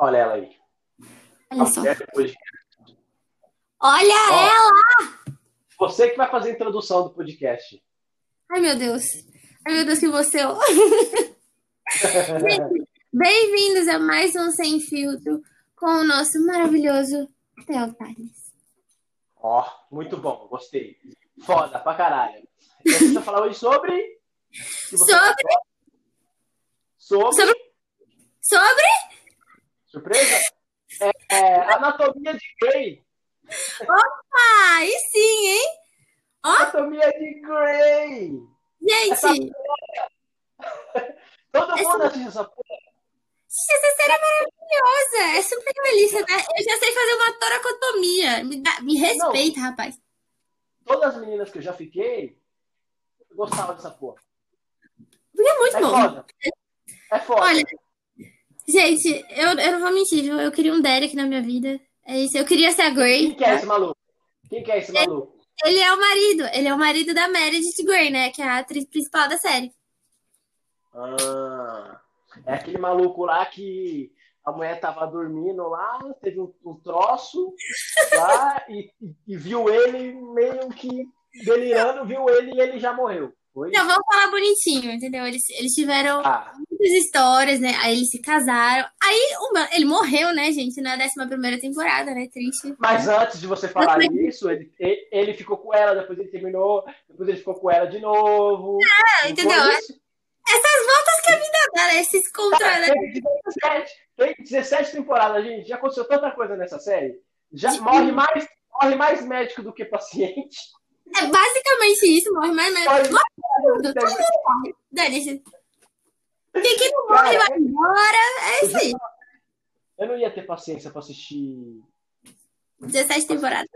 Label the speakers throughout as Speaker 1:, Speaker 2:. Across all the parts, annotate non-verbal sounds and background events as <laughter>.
Speaker 1: Olha ela aí.
Speaker 2: Olha só.
Speaker 1: Depois,
Speaker 2: Olha
Speaker 1: Ó.
Speaker 2: ela!
Speaker 1: você que vai fazer a introdução do podcast.
Speaker 2: Ai, meu Deus. Ai, meu Deus, que você. <laughs> Bem-vindos a mais um Sem Filtro com o nosso maravilhoso Theo Tales.
Speaker 1: Ó, muito bom, gostei. Foda pra caralho. E a gente vai falar hoje sobre.
Speaker 2: Sobre-
Speaker 1: Sobre.
Speaker 2: Sobre- Sobre.
Speaker 1: Surpresa? É, é, anatomia de Grey.
Speaker 2: Ah, aí sim, hein?
Speaker 1: Anatomia de Grey.
Speaker 2: Gente,
Speaker 1: Todo
Speaker 2: Essa-
Speaker 1: mundo assiste essa porra.
Speaker 2: essa série é maravilhosa. É super realista, né? Eu já sei fazer uma toracotomia. Me, dá- me respeita, rapaz.
Speaker 1: Todas as meninas que eu já fiquei gostavam dessa porra.
Speaker 2: Porque é muito
Speaker 1: É
Speaker 2: bom.
Speaker 1: foda. É foda.
Speaker 2: Olha, gente, eu, eu não vou mentir, viu? Eu queria um Derek na minha vida. É isso. Eu queria ser a Grey.
Speaker 1: Quem que é esse maluco? Quem que é esse maluco?
Speaker 2: Ele é o marido. Ele é o marido da Meredith Grey, né? Que é a atriz principal da série.
Speaker 1: Ah, é aquele maluco lá que a mulher tava dormindo lá, teve um, um troço lá e, e- e viu ele meio que delirando, viu ele e ele já morreu. Foi?
Speaker 2: Não, vamos falar bonitinho, entendeu? Eles, eles tiveram
Speaker 1: Ah,
Speaker 2: muitas histórias, né? Aí eles se casaram. Aí uma- ele morreu, né, gente? Na 11 primeira temporada, né? Triste.
Speaker 1: mas antes de você falar isso, ele, ele, ficou com ela, depois ele terminou, depois ele ficou com ela de novo.
Speaker 2: Ah, entendeu?
Speaker 1: isso?
Speaker 2: Essas voltas que a vida dá, né? Esses contra... né?
Speaker 1: Tem 17, tem 17 temporadas, gente. Já aconteceu tanta coisa nessa série. Já morre mais, morre mais médico do que paciente.
Speaker 2: É basicamente isso, morre mais, mais.
Speaker 1: Morre-
Speaker 2: Tudo, todo mundo morre. Dane-se. Quem que não morre vai embora. É isso aí.
Speaker 1: Eu não ia ter paciência pra assistir.
Speaker 2: 17 temporadas.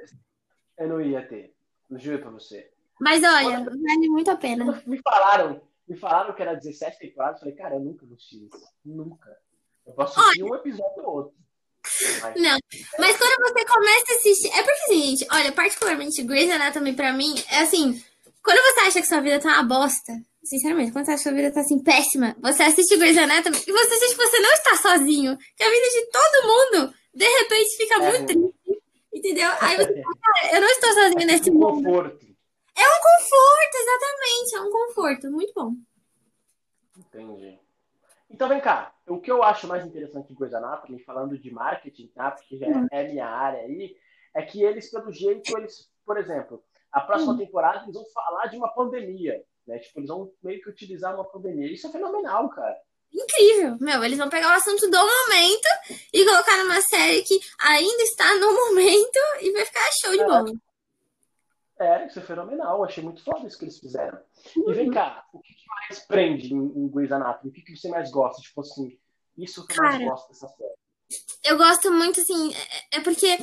Speaker 1: Eu não ia ter. Eu juro pra você.
Speaker 2: Mas olha, vale muito a pena.
Speaker 1: Me falaram, me falaram que era 17 temporadas. Eu falei, cara, eu nunca vou assistir isso. Nunca. Eu posso assistir um episódio ou outro.
Speaker 2: Não, mas quando você começa a assistir. É porque, assim, gente, olha, particularmente Grey's Anatomy pra mim é assim. Quando você acha que sua vida tá uma bosta, sinceramente, quando você acha que sua vida tá assim péssima, você assiste Grey's Anatomy e você sente que você não está sozinho. Que a vida de todo mundo, de repente, fica
Speaker 1: É.
Speaker 2: muito triste. Entendeu? Aí você fala, cara, eu não estou sozinho nesse
Speaker 1: um
Speaker 2: mundo.
Speaker 1: conforto.
Speaker 2: É um conforto, exatamente. É um conforto. Muito bom.
Speaker 1: Entendi. Então vem cá. O que eu acho mais interessante em Grey's Anatomy, falando de marketing, tá? Porque já
Speaker 2: Hum.
Speaker 1: é minha área aí, é que eles, pelo jeito, eles, por exemplo, a próxima
Speaker 2: Hum.
Speaker 1: temporada eles vão falar de uma pandemia. Né? Tipo, eles vão meio que utilizar uma pandemia. Isso é fenomenal, cara.
Speaker 2: Incrível. Meu, eles vão pegar o assunto do momento e colocar numa série que ainda está no momento e vai ficar show de
Speaker 1: É.
Speaker 2: bola.
Speaker 1: É, isso é fenomenal. Eu achei muito foda isso que eles fizeram. E
Speaker 2: Uhum.
Speaker 1: vem cá, o que, que mais prende em, em Grey's Anatomy? O que, que você mais gosta? Tipo assim, isso que eu mais
Speaker 2: Cara.
Speaker 1: gosto dessa série.
Speaker 2: Eu gosto muito, assim, é- é porque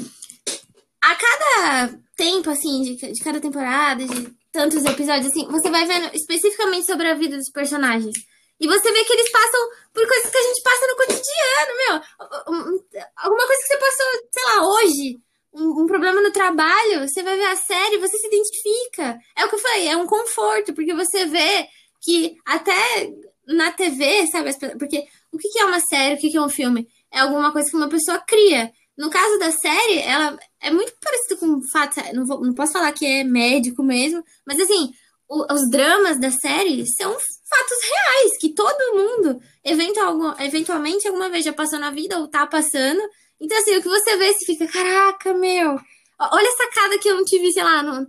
Speaker 2: a cada tempo, assim, de, de cada temporada, de tantos episódios, assim, você vai vendo especificamente sobre a vida dos personagens. E você vê que eles passam por coisas que a gente passa no cotidiano, meu. Um- um- Alguma coisa que você passou, sei lá, hoje. Um, um problema no trabalho, você vai ver a série, você se identifica. É o que eu falei, é um conforto, porque você vê que até na TV, sabe? Porque o que é uma série, o que é um filme? É alguma coisa que uma pessoa cria. No caso da série, ela é muito parecido com fatos. Não, vou- não posso falar que é médico mesmo, mas assim, o- os dramas da série são fatos reais que todo mundo, eventual, eventualmente, alguma vez já passou na vida ou tá passando. Então, assim, o que você vê, você fica, caraca, meu, olha essa sacada que eu não tive, sei lá, no-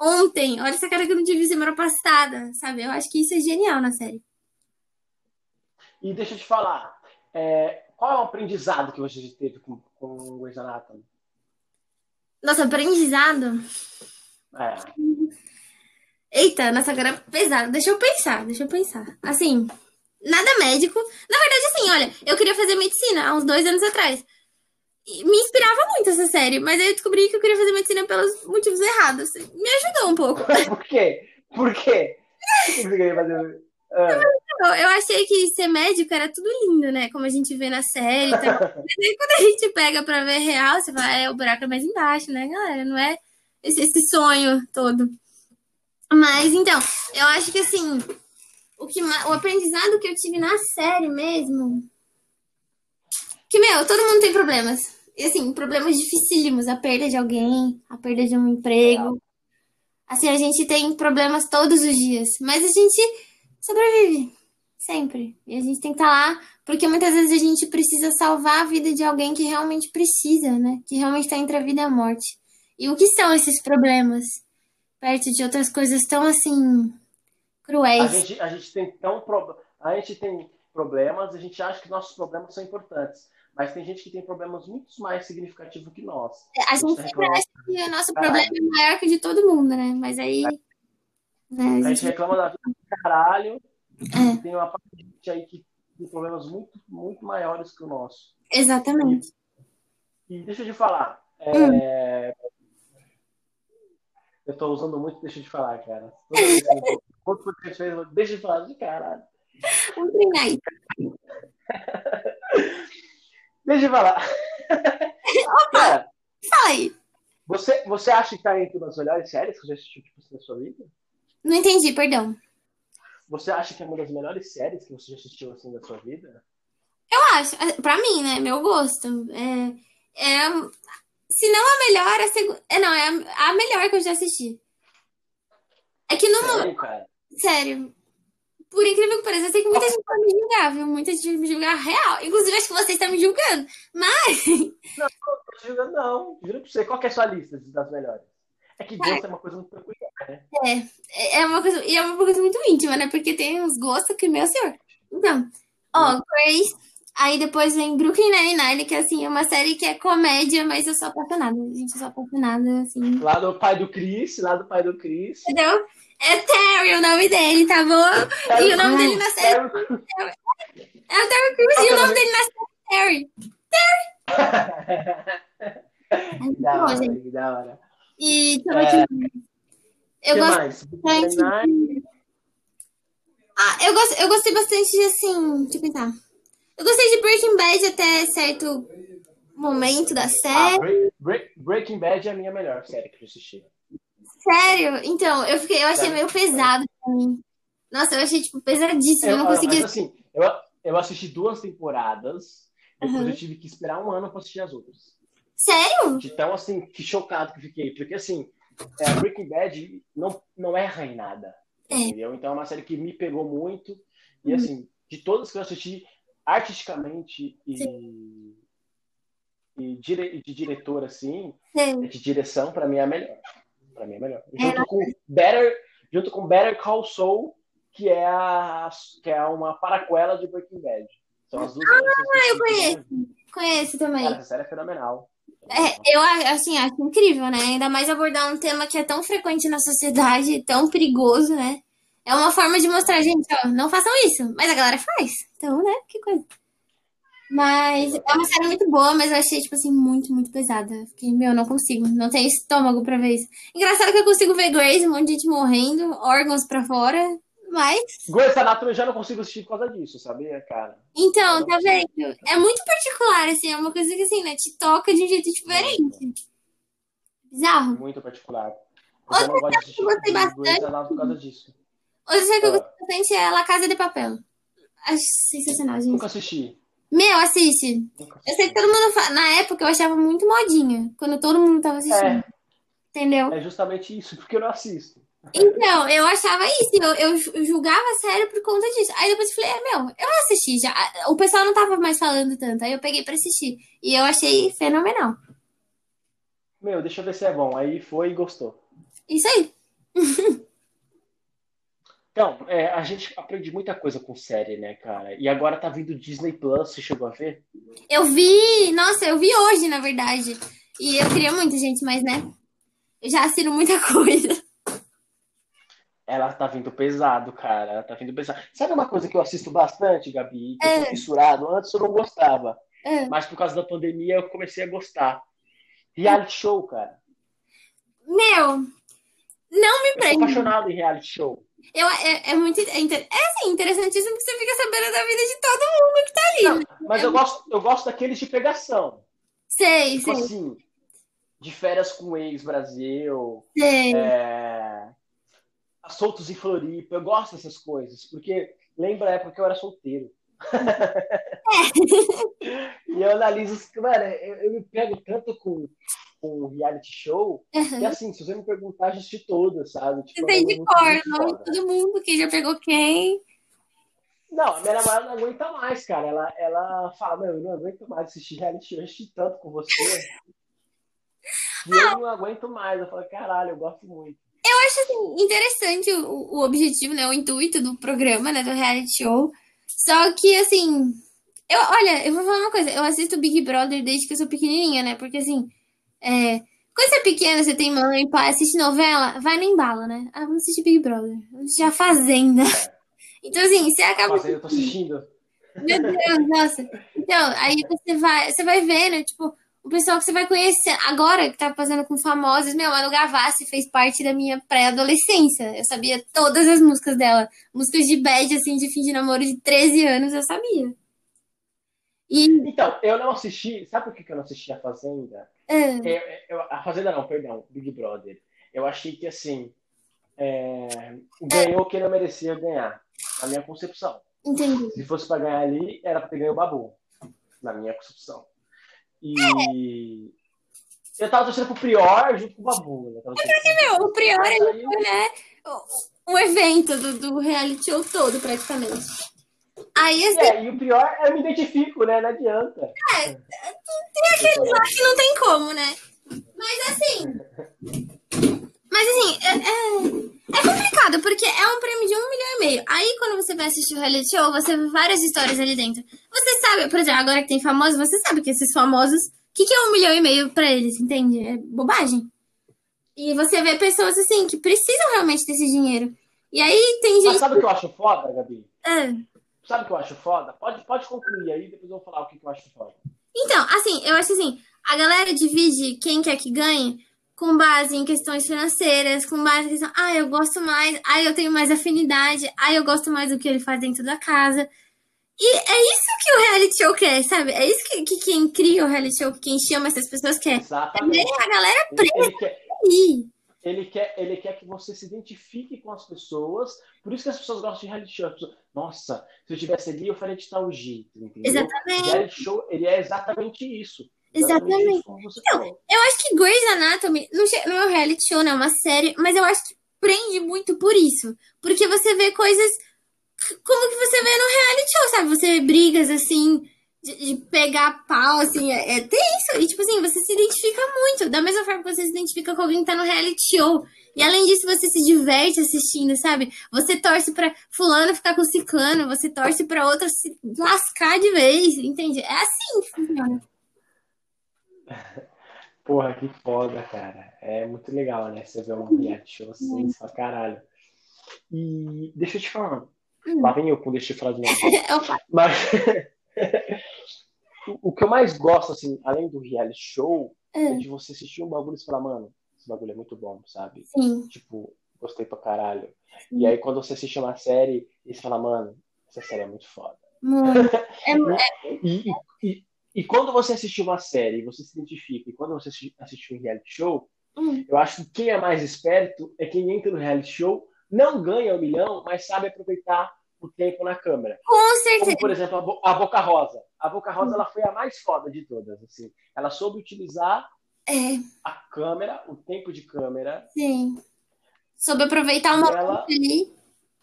Speaker 2: ontem, olha essa sacada que eu não tive semana passada, sabe? Eu acho que isso é genial na série.
Speaker 1: E deixa eu te falar, é, qual é o aprendizado que você teve com, com Grey's Anatomy?
Speaker 2: Nossa, aprendizado.
Speaker 1: É,
Speaker 2: Eita, nossa, agora é pesado. Deixa eu pensar, deixa eu pensar. Assim, nada médico. Na verdade, assim, olha, eu queria fazer medicina há uns dois anos atrás. E me inspirava muito essa série, mas aí eu descobri que eu queria fazer medicina pelos motivos errados. Me ajudou um pouco. <laughs>
Speaker 1: Por quê? Por quê? O que você queria fazer? Ah,
Speaker 2: Eu, achei que ser médico era tudo lindo, né? Como a gente vê na série e <laughs> aí quando a gente pega pra ver real, você fala, é, o buraco é mais embaixo, né, galera? Não é esse, esse sonho todo. Mas, então, eu acho que, assim, o, que, o aprendizado que eu tive na série mesmo... Que, meu, todo mundo tem problemas. E, assim, problemas dificílimos. A perda de alguém, a perda de um emprego. Assim, a gente tem problemas todos os dias. Mas a gente sobrevive. Sempre. E a gente tem que estar tá lá, porque muitas vezes a gente precisa salvar a vida de alguém que realmente precisa, né? Que realmente está entre a vida e a morte. E o que são esses problemas? Perto de outras coisas tão assim. cruéis.
Speaker 1: A gente, a gente tem tão. Pro... A gente tem problemas, a gente acha que nossos problemas são importantes. Mas tem gente que tem problemas muito mais significativos que nós.
Speaker 2: A, gente sempre acha que o nosso caralho. problema é maior que o de todo mundo, né? Mas aí. É.
Speaker 1: Né, a, gente... reclama da vida do caralho. É. Tem uma parte de gente aí que tem problemas muito, muito maiores que o nosso.
Speaker 2: Exatamente.
Speaker 1: E, e deixa eu te falar. É... Hum. Eu tô usando muito deixa de falar, cara. Quanto você fez, deixa de falar de caralho. <laughs> Deixa eu falar.
Speaker 2: Opa! Cara, fala aí.
Speaker 1: Você, você acha que tá entre uma das melhores séries que você assistiu tipo, na sua vida?
Speaker 2: Não entendi, perdão.
Speaker 1: Você acha que é uma das melhores séries que você já assistiu assim na sua vida?
Speaker 2: Eu acho. É, pra mim, né? Meu gosto. É, é, se não a melhor, a segunda. É, não, é a, a, melhor que eu já assisti. É que no.
Speaker 1: Sério, cara?
Speaker 2: Sério. Por incrível que pareça, eu sei que muita gente vai me julgar, viu? Muita gente vai me julgar real. Inclusive, acho que você está me julgando. Mas.
Speaker 1: Não, não tô julgando, não. Juro pra você. Qual que é a sua lista das melhores? É que gosto é, é uma coisa muito peculiar, né?
Speaker 2: É, é uma coisa, e é uma coisa muito íntima, né? Porque tem uns gostos que, meu senhor. Então, ó, hum. Grace, aí depois vem Brooklyn Nine-Nine, que assim, é uma série que é comédia, mas eu sou apaixonada. Gente, eu sou apaixonada, assim.
Speaker 1: Lá do pai do Chris, lá do pai do Chris.
Speaker 2: Entendeu? É Terry o nome dele, tá bom? Terry e o nome Cruz, dele na série. Terry... É o Terry Crews e o nome dele na série é Terry. Terry! <laughs>
Speaker 1: É da hora, da hora.
Speaker 2: E deixa eu Eu gosto bastante. Ah, eu, gosto, eu gostei bastante de assim. Deixa eu pensar. Eu gostei de Breaking Bad até certo momento da série. Ah,
Speaker 1: break, break, Breaking Bad é a minha melhor série que eu assisti.
Speaker 2: Sério? Então, eu, fiquei, eu achei meio pesado pra mim. Nossa, eu achei, tipo, pesadíssimo. Eu, não conseguia.
Speaker 1: Mas, assim, eu, eu assisti duas temporadas, depois uhum. eu tive que esperar um ano pra assistir as outras.
Speaker 2: Sério?
Speaker 1: De tão, assim, que chocado que fiquei. Porque, assim, é, Breaking Bad não, não erra em nada. É. Entendeu? Então é uma série que me pegou muito. E, uhum. assim, de todas que eu assisti, artisticamente e, e dire, de diretor, assim, Sim. de direção, pra mim é a melhor. Pra mim é melhor. É, junto, é, com Better, junto com Better Call Saul, que é, a, que é uma paraquela de Breaking Bad. São as duas.
Speaker 2: Ah, eu conheço. Conheço também.
Speaker 1: Cara, essa série é fenomenal.
Speaker 2: É, eu assim, acho incrível, né? Ainda mais abordar um tema que é tão frequente na sociedade, tão perigoso, né? É uma forma de mostrar, gente, ó, não façam isso. Mas a galera faz. Então, né? Que coisa. Mas é uma série muito boa, mas eu achei, tipo assim, muito, muito pesada. Fiquei, meu, não consigo. Não tenho estômago pra ver isso. Engraçado que eu consigo ver Grace, um monte de gente morrendo, órgãos pra fora, mas.
Speaker 1: Grace Anatomy eu já não consigo assistir por causa disso, sabia, cara?
Speaker 2: Então, tá vendo? É muito particular, assim, é uma coisa que, assim, né, te toca de um jeito diferente. Bizarro.
Speaker 1: Muito particular.
Speaker 2: Outra série que eu gostei bastante.
Speaker 1: por causa disso.
Speaker 2: Outra série que eu gostei bastante é La Casa de Papel. Acho sensacional, gente.
Speaker 1: Nunca assisti.
Speaker 2: Meu, assiste. Eu sei que todo mundo fala. Na época eu achava muito modinha. Quando todo mundo tava assistindo. É. Entendeu?
Speaker 1: É justamente isso, porque eu não assisto.
Speaker 2: Então, eu achava isso. Eu, eu julgava sério por conta disso. Aí depois eu falei, é, meu, eu assisti já. O pessoal não tava mais falando tanto. Aí eu peguei pra assistir. E eu achei fenomenal.
Speaker 1: Meu, deixa eu ver se é bom. Aí foi e gostou.
Speaker 2: Isso aí. <laughs>
Speaker 1: Então, é, a gente aprende muita coisa com série, né, cara? E agora tá vindo Disney Plus, você chegou a ver?
Speaker 2: Eu vi, nossa, eu vi hoje, na verdade. E eu queria muito, gente, mas né? Eu já assino muita <laughs> coisa.
Speaker 1: Ela tá vindo pesado, cara. Ela tá vindo pesado. Sabe uma coisa que eu assisto bastante, Gabi? Que é. eu fissurado? Antes eu não gostava. É. Mas por causa da pandemia eu comecei a gostar. Reality show, cara.
Speaker 2: Meu, não me prende.
Speaker 1: Eu sou apaixonado em reality show.
Speaker 2: Eu, é, é muito. É, é assim, interessantíssimo que você fica sabendo da vida de todo mundo que tá ali. Não,
Speaker 1: mas é eu, gosto, eu gosto daqueles de pegação.
Speaker 2: Sei,
Speaker 1: tipo
Speaker 2: sei.
Speaker 1: assim, de férias com ex-Brasil.
Speaker 2: Sei.
Speaker 1: É, soltos em Floripa. Eu gosto dessas coisas, porque lembra a época que eu era solteiro. <laughs> e eu analiso, mano, eu, eu, me pego tanto com, com reality show, uhum. que assim, se você me perguntar, eu assisti todas, sabe?
Speaker 2: Tipo, você tem de cor, nome de todo mundo, quem já pegou quem.
Speaker 1: Não, a minha namorada não aguenta mais, cara. Ela, ela fala, meu, eu não aguento mais assistir reality show, eu assisti tanto com você. E eu não aguento mais. Eu falo, caralho, eu gosto muito.
Speaker 2: Eu acho assim, interessante o, o objetivo, né? O intuito do programa, né? Do reality show. Só que, assim. Eu, olha, eu vou falar uma coisa. Eu assisto Big Brother desde que eu sou pequenininha, né? Porque, assim. É, quando você é pequena, você tem mãe, pai, assiste novela, vai no embalo, né? Ah, vamos assistir Big Brother. Vamos assistir A Fazenda. <laughs> Então, assim, você acaba.
Speaker 1: Fazenda, eu tô assistindo.
Speaker 2: Meu Deus, nossa. Então, aí você vai, você vai vendo, tipo, o pessoal que você vai conhecer agora, que tá fazendo com famosos, meu, Manu Gavassi fez parte da minha pré-adolescência. Eu sabia todas as músicas dela. Músicas de bad, assim, de fim de namoro de 13 anos, eu sabia.
Speaker 1: E... Então, eu não assisti. Sabe por que eu não assisti a Fazenda? É. Eu, eu, a Fazenda não, perdão, Big Brother. Eu achei que assim. É, ganhou quem não merecia ganhar. Na minha concepção.
Speaker 2: Entendi.
Speaker 1: Se fosse para ganhar ali, era para ter ganho o Babu. Na minha concepção. E. Eu tava torcendo pro Prior junto com o Babu. Né?
Speaker 2: É porque, meu, o Prior ele foi, né? O evento do, do reality show todo, praticamente. Aí, assim...
Speaker 1: É, e o pior, eu me identifico, né? Não adianta.
Speaker 2: É, tem aquele lá que não tem como, né? Mas assim. Mas assim, é, é, é, complicado, porque é um prêmio de um milhão e meio. Aí quando você vai assistir o reality show, você vê várias histórias ali dentro. Você sabe, por exemplo, agora que tem famosos, você sabe que esses famosos. O que, que é um milhão e meio pra eles, entende? É bobagem. E você vê pessoas assim que precisam realmente desse dinheiro. E aí tem gente. Mas
Speaker 1: sabe o que eu acho foda, Gabi?
Speaker 2: É.
Speaker 1: Sabe o que eu acho foda? Pode, pode concluir aí, depois eu vou falar o que, que eu acho foda.
Speaker 2: Então, assim, eu acho assim, a galera divide quem quer que ganhe com base em questões financeiras, com base em questão, ah, eu gosto mais, ah, eu tenho mais afinidade, ah, eu gosto mais do que ele faz dentro da casa. E é isso que o reality show quer, sabe? É isso que, que quem cria o reality show, que quem chama essas pessoas quer.
Speaker 1: Exatamente.
Speaker 2: É a galera preta. Ele quer,
Speaker 1: ele, quer, ele quer que você se identifique com as pessoas. Por isso que as pessoas gostam de reality show. Nossa, se eu tivesse ali, eu faria de tal jeito. Entendeu?
Speaker 2: Exatamente.
Speaker 1: O reality show, ele é exatamente isso.
Speaker 2: Exatamente. Então, eu acho que Grey's Anatomy não é um reality show, não, é uma série, mas eu acho que prende muito por isso. Porque você vê coisas como que você vê no reality show, sabe? Você vê brigas assim, de, de pegar pau, assim, é, é tenso. E tipo assim, você se identifica muito. Da mesma forma que você se identifica com alguém que tá no reality show. E além disso, você se diverte assistindo, sabe? Você torce pra fulano ficar com ciclano, você torce pra outra se lascar de vez, entende? É assim que funciona.
Speaker 1: Porra, que foda, cara. É muito legal, né? Você vê um reality show assim, você fala, caralho. E deixa eu te falar. Hum. Lá vem eu com deixa eu falar de novo. <laughs> Mas <laughs> o que eu mais gosto, assim, além do reality show, hum. é de você assistir um bagulho e falar, mano, esse bagulho é muito bom, sabe?
Speaker 2: Sim.
Speaker 1: Tipo, gostei pra caralho. E aí quando você assiste uma série, e você fala, mano, essa série é muito foda. <laughs>
Speaker 2: É,
Speaker 1: é... e, e, e quando você assistiu uma série, você se identifica, e quando você assistiu um reality show,
Speaker 2: hum.
Speaker 1: eu acho que quem é mais esperto é quem entra no reality show, não ganha um milhão, mas sabe aproveitar o tempo na câmera.
Speaker 2: Com certeza.
Speaker 1: Como, por exemplo, a, Bo a Boca Rosa. A Boca Rosa hum. ela foi a mais foda de todas. Assim. Ela soube utilizar
Speaker 2: é.
Speaker 1: a câmera, o tempo de câmera.
Speaker 2: Sim. Soube aproveitar uma ela... ali.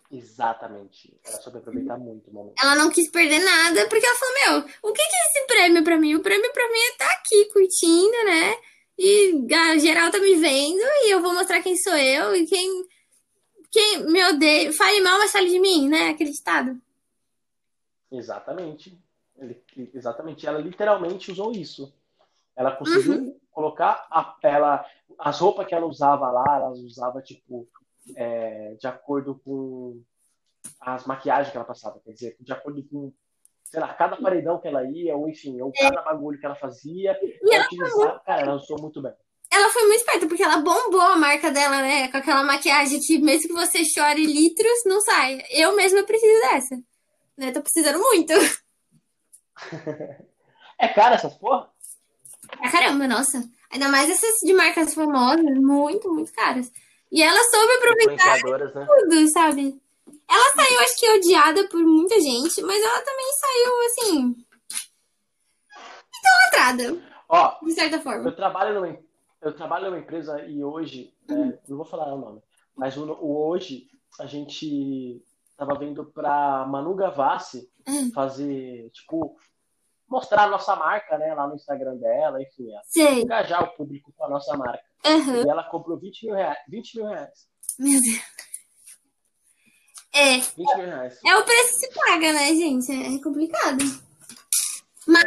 Speaker 1: Exatamente. Ela soube aproveitar muito o momento.
Speaker 2: Ela não quis perder nada, porque ela falou, meu, o que, que é esse prêmio pra mim? O prêmio pra mim é estar tá aqui curtindo, né? E a geral tá me vendo e eu vou mostrar quem sou eu e quem, quem me odeia. Fale mal, mas fale de mim, né? Acreditado.
Speaker 1: Exatamente. Ele, exatamente. Ela literalmente usou isso. Ela conseguiu uhum. colocar a, ela, as roupas que ela usava lá, ela usava, tipo, é, de acordo com as maquiagens que ela passava, quer dizer, de acordo com, sei lá, cada paredão que ela ia, ou enfim, ou cada bagulho que ela fazia, e ela utilizava, cara, ela usou muito bem.
Speaker 2: Ela foi muito esperta, porque ela bombou a marca dela, né? Com aquela maquiagem que, mesmo que você chore litros, não sai. Eu mesma preciso dessa. Né? Tô precisando muito. <laughs>
Speaker 1: é cara essas porra?
Speaker 2: É caramba, nossa. Ainda mais essas de marcas famosas, muito, muito caras. E ela soube aproveitar
Speaker 1: né?
Speaker 2: tudo, sabe? Ela saiu, acho que odiada por muita gente, mas ela também saiu, assim. idolatrada.
Speaker 1: Ó,
Speaker 2: de certa forma.
Speaker 1: Eu trabalho numa, eu trabalho numa empresa e hoje, uhum. é, não vou falar o nome, mas o, o hoje a gente tava vindo pra Manu Gavassi uhum. fazer, tipo, mostrar a nossa marca, né, lá no Instagram dela, enfim,
Speaker 2: Sei.
Speaker 1: engajar o público com a nossa marca.
Speaker 2: Uhum.
Speaker 1: E ela comprou 20 mil reais. 20 mil reais.
Speaker 2: Meu Deus. É.
Speaker 1: 20 mil reais.
Speaker 2: É o preço que se paga, né, gente? É complicado. Mas,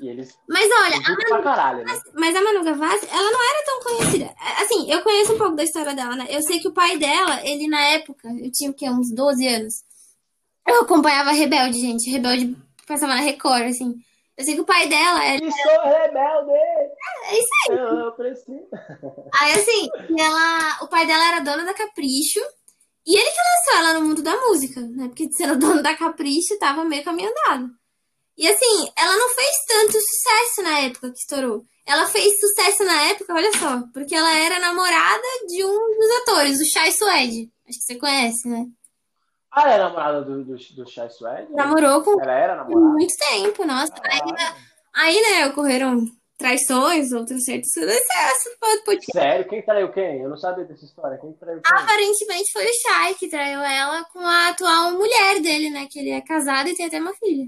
Speaker 1: e eles
Speaker 2: mas olha, a Manu,
Speaker 1: caralho, né?
Speaker 2: mas, mas, a Manu Gavassi, ela não era tão conhecida. Assim, eu conheço um pouco da história dela, né? Eu sei que o pai dela, ele na época, eu tinha o quê? Uns 12 anos. Eu acompanhava Rebelde, gente. Rebelde passava na Record, assim. Eu sei que o pai dela era.
Speaker 1: Eu sou rebelde!
Speaker 2: É isso aí.
Speaker 1: Eu preciso.
Speaker 2: Aí, assim, ela, o pai dela era dono da Capricho. E ele que lançou ela no mundo da música, né? Porque sendo dono da Capricho, tava meio caminho andado. E assim, ela não fez tanto sucesso na época que estourou. Ela fez sucesso na época, olha só, porque ela era namorada de um dos atores, o Chai Suede. Acho que você conhece, né?
Speaker 1: Ah, ela é namorada do, do, do Chai Suede?
Speaker 2: Namorou com.
Speaker 1: Ela era namorada?
Speaker 2: Muito tempo, nossa. Aí, aí, né, ocorreram traições, outros certos.
Speaker 1: Pode... Sério? Quem traiu quem? Eu não sabia dessa história. Quem traiu quem?
Speaker 2: Aparentemente foi o Chai que traiu ela com a atual mulher dele, né? Que ele é casado e tem até uma filha.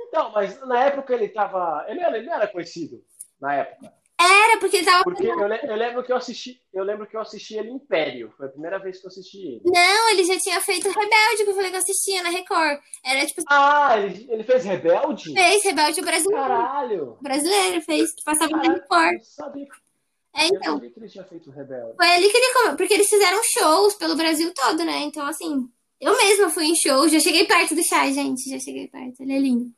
Speaker 1: Então, mas na época ele tava. Ele, ele não era conhecido na época.
Speaker 2: Era, porque ele tava.
Speaker 1: Porque eu, eu, lembro que eu assisti. Eu lembro que eu assisti ele Império. Foi a primeira vez que eu assisti ele.
Speaker 2: Não, ele já tinha feito Rebelde, que eu falei que eu assistia na Record. Era tipo.
Speaker 1: Ah, ele, ele fez Rebelde?
Speaker 2: Fez, Rebelde brasileiro.
Speaker 1: Caralho!
Speaker 2: Brasileiro, fez, que passava Caralho, na Record.
Speaker 1: Eu sabia.
Speaker 2: É, então.
Speaker 1: Eu sabia que ele tinha feito Rebelde.
Speaker 2: Foi ali que ele. Porque eles fizeram shows pelo Brasil todo, né? Então, assim. Eu mesma fui em show, já cheguei perto do chá, gente. Já cheguei perto. Ele é lindo.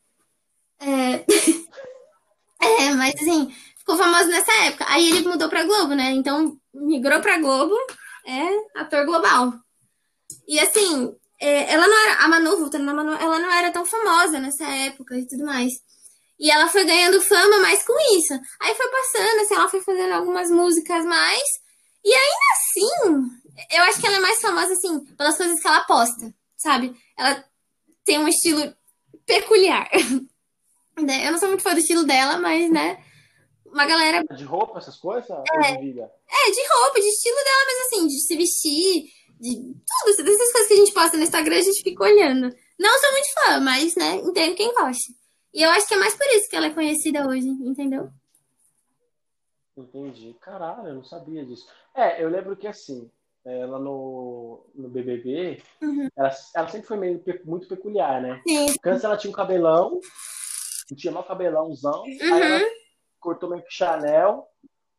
Speaker 2: É, <laughs> é mas assim, ficou famoso nessa época. Aí ele mudou pra Globo, né? Então, migrou pra Globo, é ator global. E assim, é, ela não era. A Manu, voltando na Manu, ela não era tão famosa nessa época e tudo mais. E ela foi ganhando fama mais com isso. Aí foi passando, assim, ela foi fazendo algumas músicas mais. E ainda assim, eu acho que ela é mais famosa, assim, pelas coisas que ela posta, sabe? Ela tem um estilo peculiar. <laughs> Eu não sou muito fã do estilo dela, mas, né? Uma galera.
Speaker 1: De roupa, essas coisas?
Speaker 2: É, de, é, de roupa, de estilo dela, mas assim, de se vestir, de tudo, essas coisas que a gente posta no Instagram, a gente fica olhando. Não sou muito fã, mas, né, entendo quem gosta. E eu acho que é mais por isso que ela é conhecida hoje, entendeu?
Speaker 1: Entendi. Caralho, eu não sabia disso. É, eu lembro que assim, ela no, no BBB, uhum. ela, ela sempre foi meio, muito peculiar, né?
Speaker 2: Sim.
Speaker 1: Antes ela tinha um cabelão, tinha mal cabelãozão. Uhum. Aí ela cortou meio que Chanel.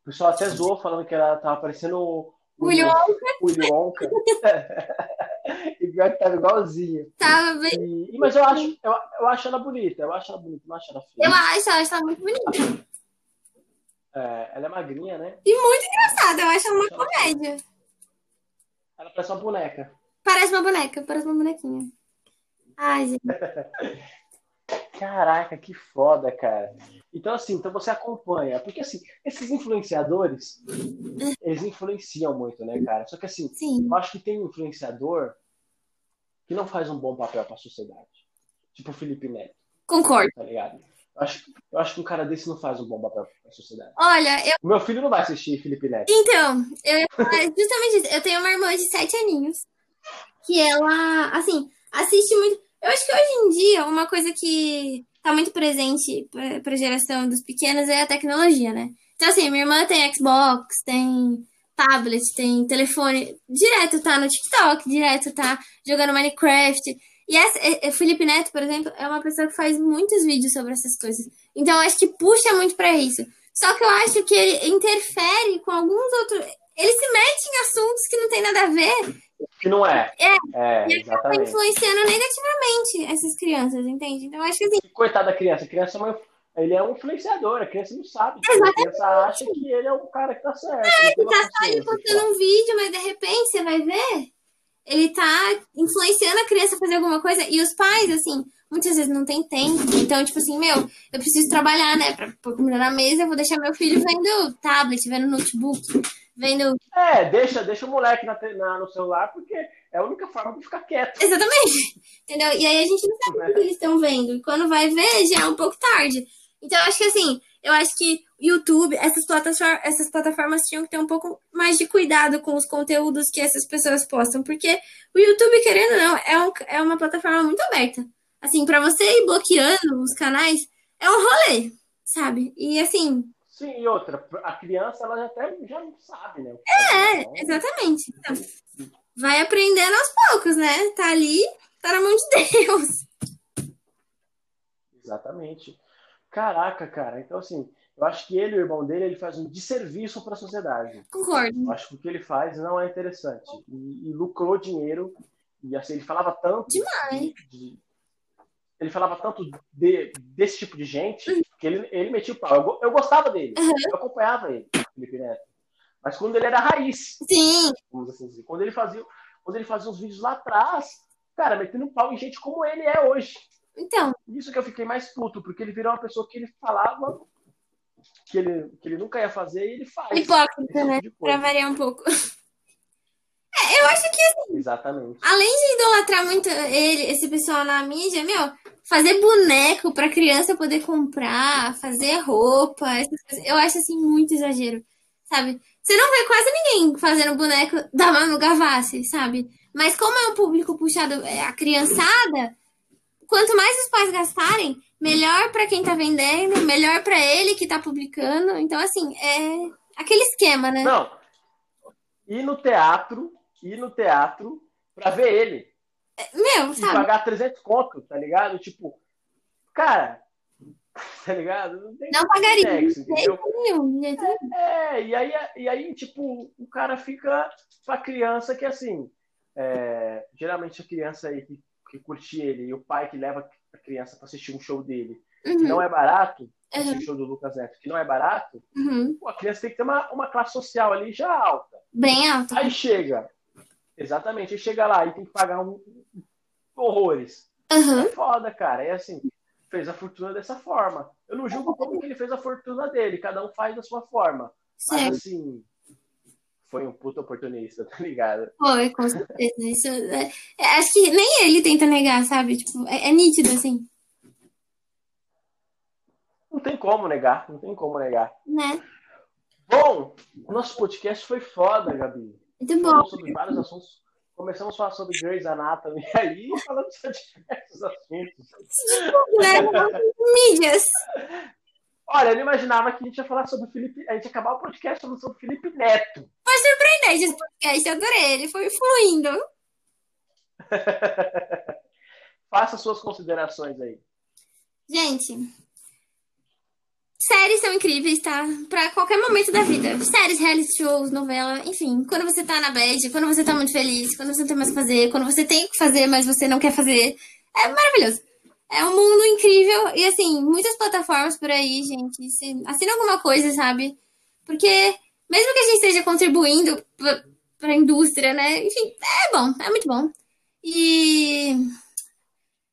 Speaker 1: O pessoal até zoou falando que ela tava parecendo o Wonka. <laughs> e pior que tava igualzinho.
Speaker 2: Tava bem.
Speaker 1: E, mas eu acho, eu, eu acho ela bonita, eu acho ela bonita, não acho ela feia.
Speaker 2: Eu acho, ela está muito bonita.
Speaker 1: É, ela é magrinha, né?
Speaker 2: E muito engraçada, eu acho ela uma comédia.
Speaker 1: Ela parece uma boneca.
Speaker 2: Parece uma boneca, parece uma bonequinha. Ai, gente. <laughs>
Speaker 1: Caraca, que foda, cara. Então, assim, então você acompanha. Porque, assim, esses influenciadores, eles influenciam muito, né, cara? Só que, assim,
Speaker 2: Sim.
Speaker 1: eu acho que tem um influenciador que não faz um bom papel pra sociedade. Tipo o Felipe Neto.
Speaker 2: Concordo.
Speaker 1: Tá ligado? Eu acho, eu acho que um cara desse não faz um bom papel pra sociedade.
Speaker 2: Olha, eu...
Speaker 1: Meu filho não vai assistir Felipe Neto.
Speaker 2: Então, eu <laughs> justamente isso. Eu tenho uma irmã de sete aninhos. Que ela, assim, assiste muito eu acho que hoje em dia, uma coisa que tá muito presente pra geração dos pequenos é a tecnologia, né? Então, assim, minha irmã tem Xbox, tem tablet, tem telefone, direto tá no TikTok, direto tá jogando Minecraft. E essa, Felipe Neto, por exemplo, é uma pessoa que faz muitos vídeos sobre essas coisas. Então, eu acho que puxa muito para isso. Só que eu acho que ele interfere com alguns outros. Ele se mete em assuntos que não tem nada a ver
Speaker 1: que não é.
Speaker 2: É,
Speaker 1: é
Speaker 2: e acaba influenciando negativamente essas crianças, entende? Então, acho que assim.
Speaker 1: Coitada da criança, a criança é uma, ele é um influenciador, a criança não sabe.
Speaker 2: Exatamente.
Speaker 1: A criança acha que ele é o cara que tá certo.
Speaker 2: É, ele tá só ele postando um vídeo, mas de repente você vai ver, ele tá influenciando a criança a fazer alguma coisa. E os pais, assim, muitas vezes não tem tempo. Então, tipo assim, meu, eu preciso trabalhar, né? Pra pôr comida na mesa, eu vou deixar meu filho vendo tablet, vendo notebook vendo.
Speaker 1: É, deixa, deixa o moleque na, na, no celular, porque é a única forma de ficar quieto.
Speaker 2: Exatamente. <laughs> Entendeu? E aí a gente não sabe o que eles estão vendo. E quando vai ver, já é um pouco tarde. Então, eu acho que assim, eu acho que YouTube, essas plataformas, essas plataformas tinham que ter um pouco mais de cuidado com os conteúdos que essas pessoas postam, porque o YouTube, querendo ou não, é, um, é uma plataforma muito aberta. Assim, para você ir bloqueando os canais, é um rolê, sabe? E assim.
Speaker 1: Sim, e outra, a criança, ela já até já não sabe, né?
Speaker 2: É, então, exatamente. Então, vai aprendendo aos poucos, né? Tá ali, tá na mão de Deus.
Speaker 1: Exatamente. Caraca, cara. Então, assim, eu acho que ele o irmão dele, ele faz um desserviço para a sociedade.
Speaker 2: Concordo.
Speaker 1: Eu acho que o que ele faz não é interessante. E, e lucrou dinheiro. E assim, ele falava tanto.
Speaker 2: Demais.
Speaker 1: De, de, ele falava tanto de, desse tipo de gente uhum. Ele, ele metia o pau. Eu, eu gostava dele. Uhum. Eu acompanhava ele, Felipe Neto. Mas quando ele era raiz.
Speaker 2: Sim.
Speaker 1: Vamos assim dizer. Quando ele fazia, quando ele fazia uns vídeos lá atrás, cara, metendo pau em gente como ele é hoje.
Speaker 2: Então.
Speaker 1: Isso que eu fiquei mais puto, porque ele virou uma pessoa que ele falava que ele, que ele nunca ia fazer e ele faz.
Speaker 2: Hipócrita, né? Tipo pra variar um pouco. Eu acho que assim.
Speaker 1: Exatamente.
Speaker 2: Além de idolatrar muito ele, esse pessoal na mídia, meu, fazer boneco pra criança poder comprar, fazer roupa, eu acho assim muito exagero, sabe? Você não vê quase ninguém fazendo boneco da Manu Gavassi, sabe? Mas como é um público puxado, é a criançada, quanto mais os pais gastarem, melhor para quem tá vendendo, melhor para ele que tá publicando. Então, assim, é aquele esquema, né?
Speaker 1: Não. Ir no teatro, ir no teatro pra ver ele.
Speaker 2: É, meu, sabe?
Speaker 1: E pagar 300 conto, tá ligado? Tipo, cara, <laughs> tá ligado?
Speaker 2: Não, tem não pagaria. Sexo, entendeu? Nenhum,
Speaker 1: é, é, e aí, e aí, tipo, o cara fica pra criança que, assim, é, geralmente a criança aí que que curte ele e o pai que leva a criança para assistir um show dele, uhum. que não é barato, uhum. o show do Lucas Neto, que não é barato,
Speaker 2: uhum.
Speaker 1: pô, a criança tem que ter uma, uma classe social ali já alta.
Speaker 2: Bem alta.
Speaker 1: Aí chega, exatamente, aí chega lá e tem que pagar um, horrores.
Speaker 2: Uhum.
Speaker 1: É foda, cara. É assim, fez a fortuna dessa forma. Eu não julgo como que ele fez a fortuna dele, cada um faz da sua forma. Certo. Mas assim, foi um puto oportunista, <laughs> tá ligado?
Speaker 2: Foi, com certeza. Isso, é, é, acho que nem ele tenta negar, sabe? Tipo, é, é, nítido, assim.
Speaker 1: Não tem como negar, não tem como negar.
Speaker 2: Né?
Speaker 1: Bom, nosso podcast foi foda, Gabi.
Speaker 2: Muito bom.
Speaker 1: Sobre vários assuntos. Começamos a falar sobre Grey's Anatomy <laughs> aí falamos sobre diversos assuntos.
Speaker 2: Mídias.
Speaker 1: Olha, eu não imaginava que a gente ia falar sobre o Felipe. A gente ia acabar o podcast falando sobre o Felipe Neto.
Speaker 2: Foi surpreendente esse podcast, adorei. Ele foi fluindo. <laughs>
Speaker 1: Faça suas considerações aí.
Speaker 2: Gente, séries são incríveis, tá? Pra qualquer momento da vida. Séries, reality shows, novela, enfim. Quando você tá na bad, quando você tá muito feliz, quando você não tem mais o que fazer, quando você tem o que fazer, mas você não quer fazer. É maravilhoso. É um mundo incrível. E assim, muitas plataformas por aí, gente. Assina alguma coisa, sabe? Porque mesmo que a gente esteja contribuindo para a indústria, né? Enfim, é bom, é muito bom. E.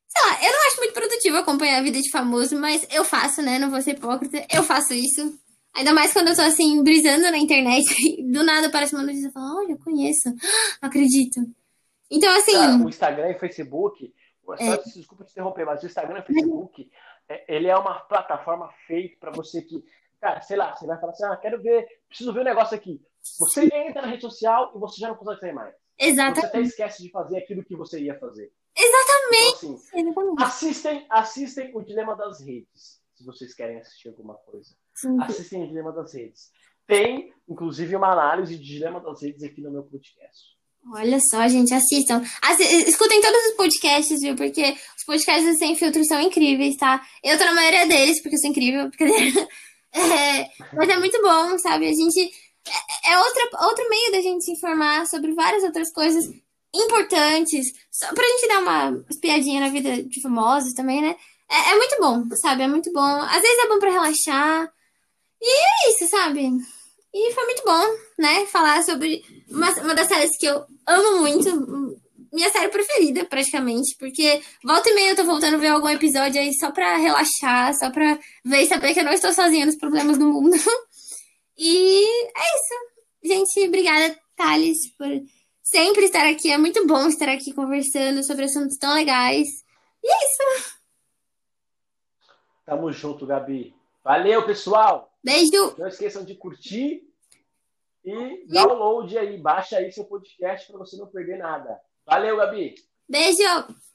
Speaker 2: Sei lá, eu não acho muito produtivo acompanhar a vida de famoso, mas eu faço, né? Não vou ser hipócrita. Eu faço isso. Ainda mais quando eu tô assim, brisando na internet. <laughs> do nada aparece uma notícia e fala: Olha, eu conheço. Não <gasps> acredito. Então, assim.
Speaker 1: Cara, o Instagram e o Facebook só, é. Desculpa te interromper, mas o Instagram e o Facebook, é, ele é uma plataforma feita para você que, cara, sei lá, você vai falar assim, ah, quero ver, preciso ver um negócio aqui. Você entra na rede social e você já não consegue sair mais.
Speaker 2: Exatamente.
Speaker 1: Você até esquece de fazer aquilo que você ia fazer.
Speaker 2: Exatamente.
Speaker 1: Então, assim, Exatamente. Assistem, assistem o Dilema das Redes, se vocês querem assistir alguma coisa.
Speaker 2: Sim.
Speaker 1: Assistem o Dilema das Redes. Tem, inclusive, uma análise de Dilema das Redes aqui no meu podcast.
Speaker 2: Olha só, gente, assistam. Assi escutem todos os podcasts, viu? Porque os podcasts sem filtro são incríveis, tá? Eu tô na maioria deles, porque eu sou incrível. <laughs> É, mas é muito bom, sabe? A gente. É, é outra, outro meio da gente se informar sobre várias outras coisas importantes. Só pra gente dar uma espiadinha na vida de famosos também, né? É, é muito bom, sabe? É muito bom. Às vezes é bom pra relaxar. E é isso, sabe? E foi muito bom, né? Falar sobre uma, uma das séries que eu amo muito. Minha série preferida, praticamente. Porque volta e meia eu tô voltando a ver algum episódio aí só pra relaxar, só pra ver e saber que eu não estou sozinha nos problemas do mundo. <laughs> E é isso. Gente, obrigada, Thales, por sempre estar aqui. É muito bom estar aqui conversando sobre assuntos tão legais. E é isso.
Speaker 1: Tamo junto, Gabi. Valeu, pessoal.
Speaker 2: Beijo.
Speaker 1: Não esqueçam de curtir e download aí, baixa aí seu podcast para você não perder nada. Valeu, Gabi.
Speaker 2: Beijo.